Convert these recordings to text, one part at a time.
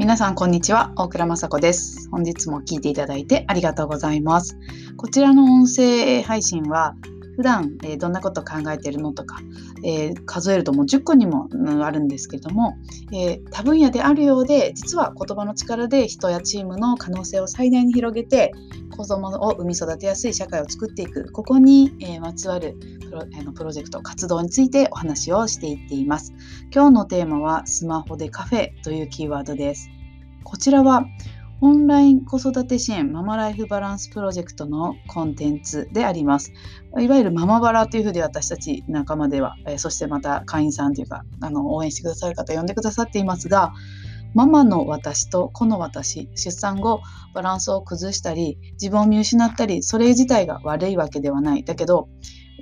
皆さんこんにちは。大倉雅子です。本日も聞いていただいてありがとうございます。こちらの音声配信は普段、えー、どんなこと考えているのとか、えー、数えるともう10個にもあるんですけども、えー、多分野であるようで実は言葉の力で人やチームの可能性を最大に広げて子供を産み育てやすい社会を作っていく。ここに、えまつわるプロあのプロジェクト活動についてお話をしていっています。今日のテーマはスマホでカフェというキーワードです。こちらはオンライン子育て支援ママライフバランスプロジェクトのコンテンツであります。いわゆるママバラというふうで私たち仲間では、えそしてまた会員さんというかあの応援してくださる方呼んでくださっていますが、ママの私と子の私、出産後バランスを崩したり、自分を見失ったり、それ自体が悪いわけではない。だけど、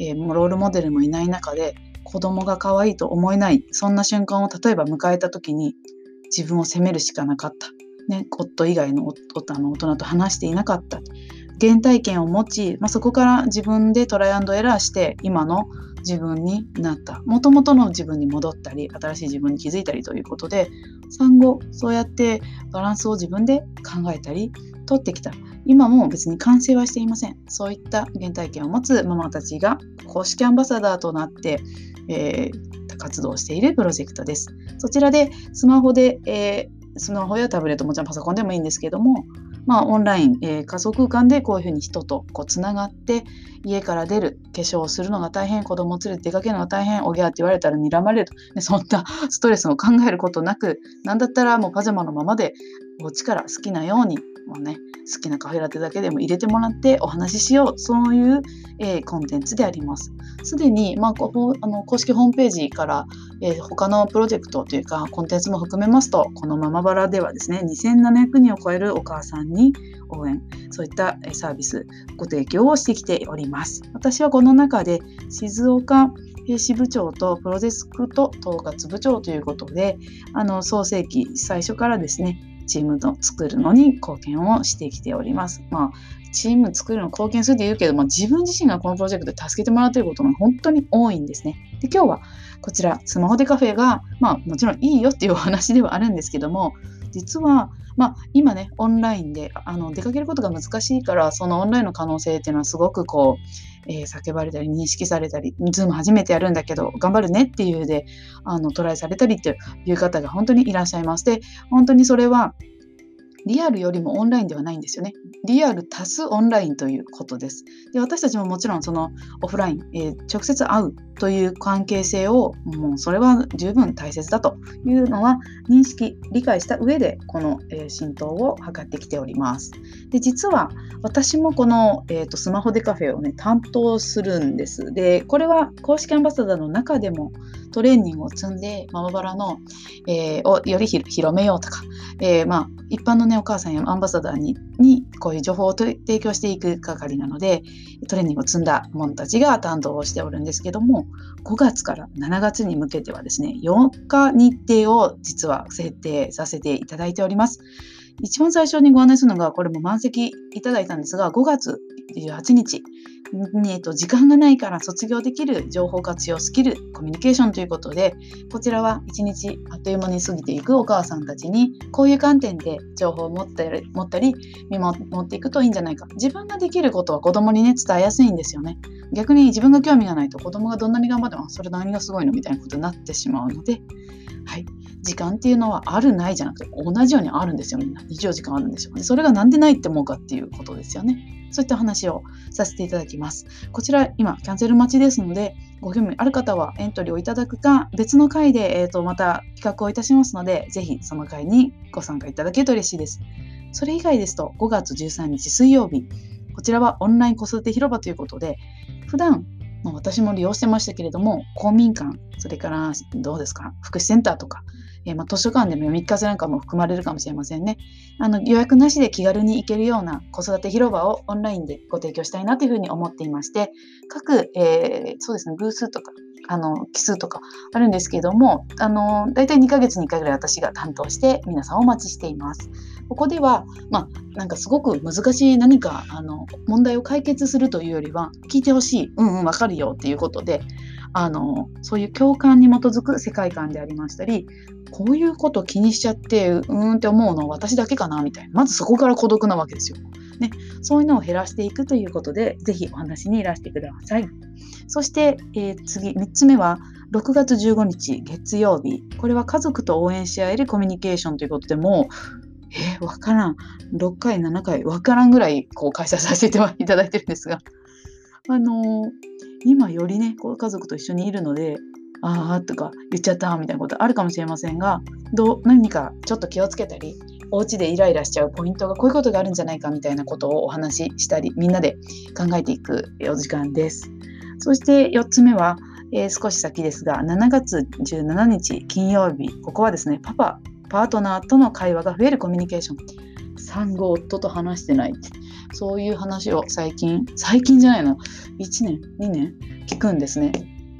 えー、ロールモデルもいない中で子供が可愛いと思えない、そんな瞬間を例えば迎えた時に自分を責めるしかなかった。ね、夫以外のあの大人と話していなかった。原体験を持ち、まあ、そこから自分でトライアンドエラーして今の自分になった。もともとの自分に戻ったり新しい自分に気づいたりということで産後そうやってバランスを自分で考えたり取ってきた。今も別に完成はしていません。そういった原体験を持つママたちが公式アンバサダーとなって、えー、活動しているプロジェクトです。そちらでスマホで、えースマホやタブレットもちろんパソコンでもいいんですけども、まあ、オンライン、えー、仮想空間でこういうふうに人とこうつながって家から出る化粧をするのが大変子供を連れて出かけるのが大変おぎゃって言われたら睨まれると、ね、そんなストレスを考えることなく何だったらもうパジャマのままでお家から好きなようにもう、ね、好きなカフェラテだけでも入れてもらってお話ししようそういう、えー、コンテンツであります。すでに、まあ、こあの公式ホームページから、えー、他のプロジェクトというかコンテンツも含めますとこのママバラではですね2700人を超えるお母さんに応援そういったサービスご提供をしてきております。私はこの中で静岡支部長とプロジェクト統括部長ということであの創世期最初からですねチームの作るのに貢献をしてきております。まあ、チーム作るの貢献するって言うけど、まあ、自分自身がこのプロジェクトで助けてもらっていることが本当に多いんですね。で今日はこちらスマホ deカフェが、まあ、もちろんいいよっていうお話ではあるんですけども実は、まあ、今ねオンラインであの出かけることが難しいからそのオンラインの可能性っていうのはすごくこう、えー、叫ばれたり認識されたり Zoom 初めてやるんだけど頑張るねっていうであのトライされたりっていう方が本当にいらっしゃいます。で本当にそれはリアルよりもオンラインではないんですよね。リアル足すオンラインということです。で私たちももちろんそのオフライン、えー、直接会うという関係性をもうそれは十分大切だというのは認識理解した上でこの、えー、浸透を図ってきております。で実は私もこの、えーと、スマホでカフェをね担当するんです。でこれは公式アンバサダーの中でもトレーニングを積んでママバラの、えー、をより広めようとか、えー、まあ、一般の、ね、お母さんやアンバサダーににこういう情報を提供していく係なのでトレーニングを積んだ者たちが担当をしておるんですけども5月から7月に向けてはですね4日日程を実は設定させていただいております。一番最初にご案内するのがこれも満席いただいたんですが5月28日。えっと、時間がないから卒業できる情報活用スキルコミュニケーションということでこちらは一日あっという間に過ぎていくお母さんたちにこういう観点で情報を持ったり持ったり見守っていくといいんじゃないか。自分ができることは子供にね伝えやすいんですよね。逆に自分が興味がないと子供がどんなに頑張ってもそれ何がすごいの？みたいなことになってしまうのではい。時間っていうのはあるないじゃなくて同じようにあるんですよみんな。24時間あるんですよそれがなんでないって思うかっていうことですよね。そういった話をさせていただきます。こちら、今、キャンセル待ちですので、ご興味ある方はエントリーをいただくか、別の回で、えーと、また企画をいたしますので、ぜひその回にご参加いただけると嬉しいです。それ以外ですと、5月13日水曜日、こちらはオンライン子育て広場ということで、普段ま私も利用してましたけれども、公民館、それからどうですか、福祉センターとか、えー、まあ、図書館でも読み聞かせなんかも含まれるかもしれませんね。あの予約なしで気軽に行けるような子育て広場をオンラインでご提供したいなというふうに思っていまして、各、えー、そうですね、偶数とか、あの奇数とかあるんですけども、あの大体2ヶ月に1回ぐらい私が担当して皆さんお待ちしています。ここでは、まあ、なんかすごく難しい何かあの問題を解決するというよりは聞いてほしい、うんうん、わかるよっていうことであのそういう共感に基づく世界観でありましたりこういうこと気にしちゃってうーんって思うの私だけかなみたいなまずそこから孤独なわけですよ。ね、そういうのを減らしていくということでぜひお話にいらしてください。そして、えー、次3つ目は6月15日月曜日。これは家族と応援し合えるコミュニケーションということでもえー、分からん。6回7回分からんぐらいこう開催させていただいてるんですが。あのー、今よりねこう家族と一緒にいるのでああとか言っちゃったみたいなことあるかもしれませんがどう何かちょっと気をつけたりお家でイライラしちゃうポイントがこういうことがあるんじゃないかみたいなことをお話ししたりみんなで考えていくお時間です。そして4つ目は、えー、少し先ですが7月17日金曜日ここはですねパパパートナーとの会話が増えるコミュニケーション。産後夫と話してないそういう話を最近最近じゃないの？1年2年聞くんですね。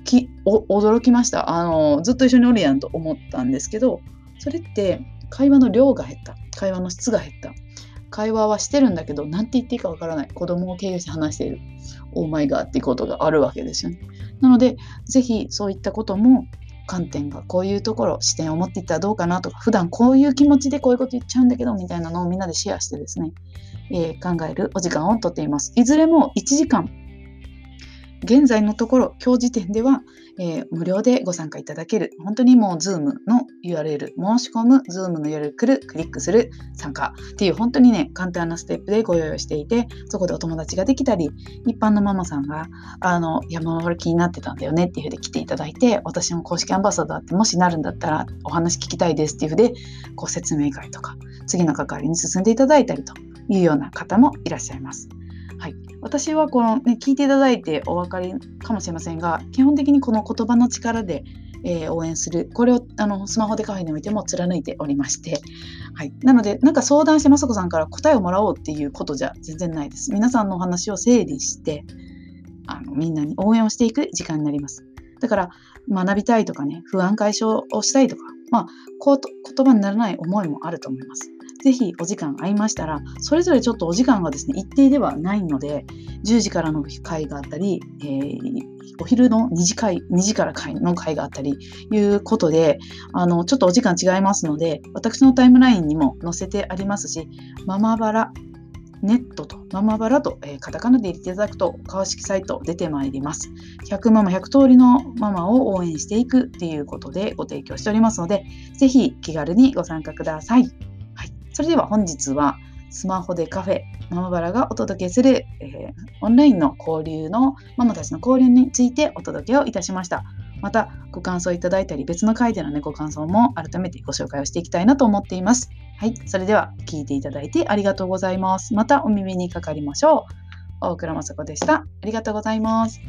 き驚きました。あのずっと一緒におるやんと思ったんですけどそれって会話の量が減った。会話の質が減った。会話はしてるんだけど何て言っていいかわからない。子供を経由して話している。オーマイガーっていうことがあるわけですよね。なので是非そういったことも観点がこういうところ視点を持っていったらどうかなとか普段こういう気持ちでこういうこと言っちゃうんだけどみたいなのをみんなでシェアしてですね、えー、考えるお時間をとっています。いずれも1時間現在のところ、今日時点では、えー、無料でご参加いただける、本当にもう Zoom の URL、申し込む、Zoom の URL 来る、クリックする、参加っていう本当にね、簡単なステップでご用意していて、そこでお友達ができたり、一般のママさんが、あの、山登る気になってたんだよねっていうふうで来ていただいて、私も公式アンバサダーってもしなるんだったらお話聞きたいですっていうふうで、こう説明会とか、次の関わりに進んでいただいたりというような方もいらっしゃいます。私はこの、ね、聞いていただいてお分かりかもしれませんが基本的にこの言葉の力で、えー、応援する。これをあのスマホでカフェにおいても貫いておりまして、はい、なのでなんか相談して雅子さんから答えをもらおうっていうことじゃ全然ないです。皆さんのお話を整理してあのみんなに応援をしていく時間になります。だから学びたいとかね不安解消をしたいとかまあ言葉にならない思いもあると思います。ぜひお時間合いましたら、それぞれちょっとお時間がですね、一定ではないので、10時からの会があったり、えー、お昼の2時会、2時から会の会があったり、いうことで、あの、ちょっとお時間違いますので、私のタイムラインにも載せてありますし、ママバラ、ネットとママバラと、えー、カタカナで入れていただくと公式サイト出てまいります。100ママ100通りのママを応援していくっていうことでご提供しておりますので、ぜひ気軽にご参加ください。それでは本日はスマホでカフェママバラがお届けする、えー、オンラインの交流のママたちの交流についてお届けをいたしました。またご感想いただいたり別の回でのねご感想も改めてご紹介をしていきたいなと思っています。はい、それでは聞いていただいてありがとうございます。またお耳にかかりましょう。大倉雅子でした。ありがとうございます。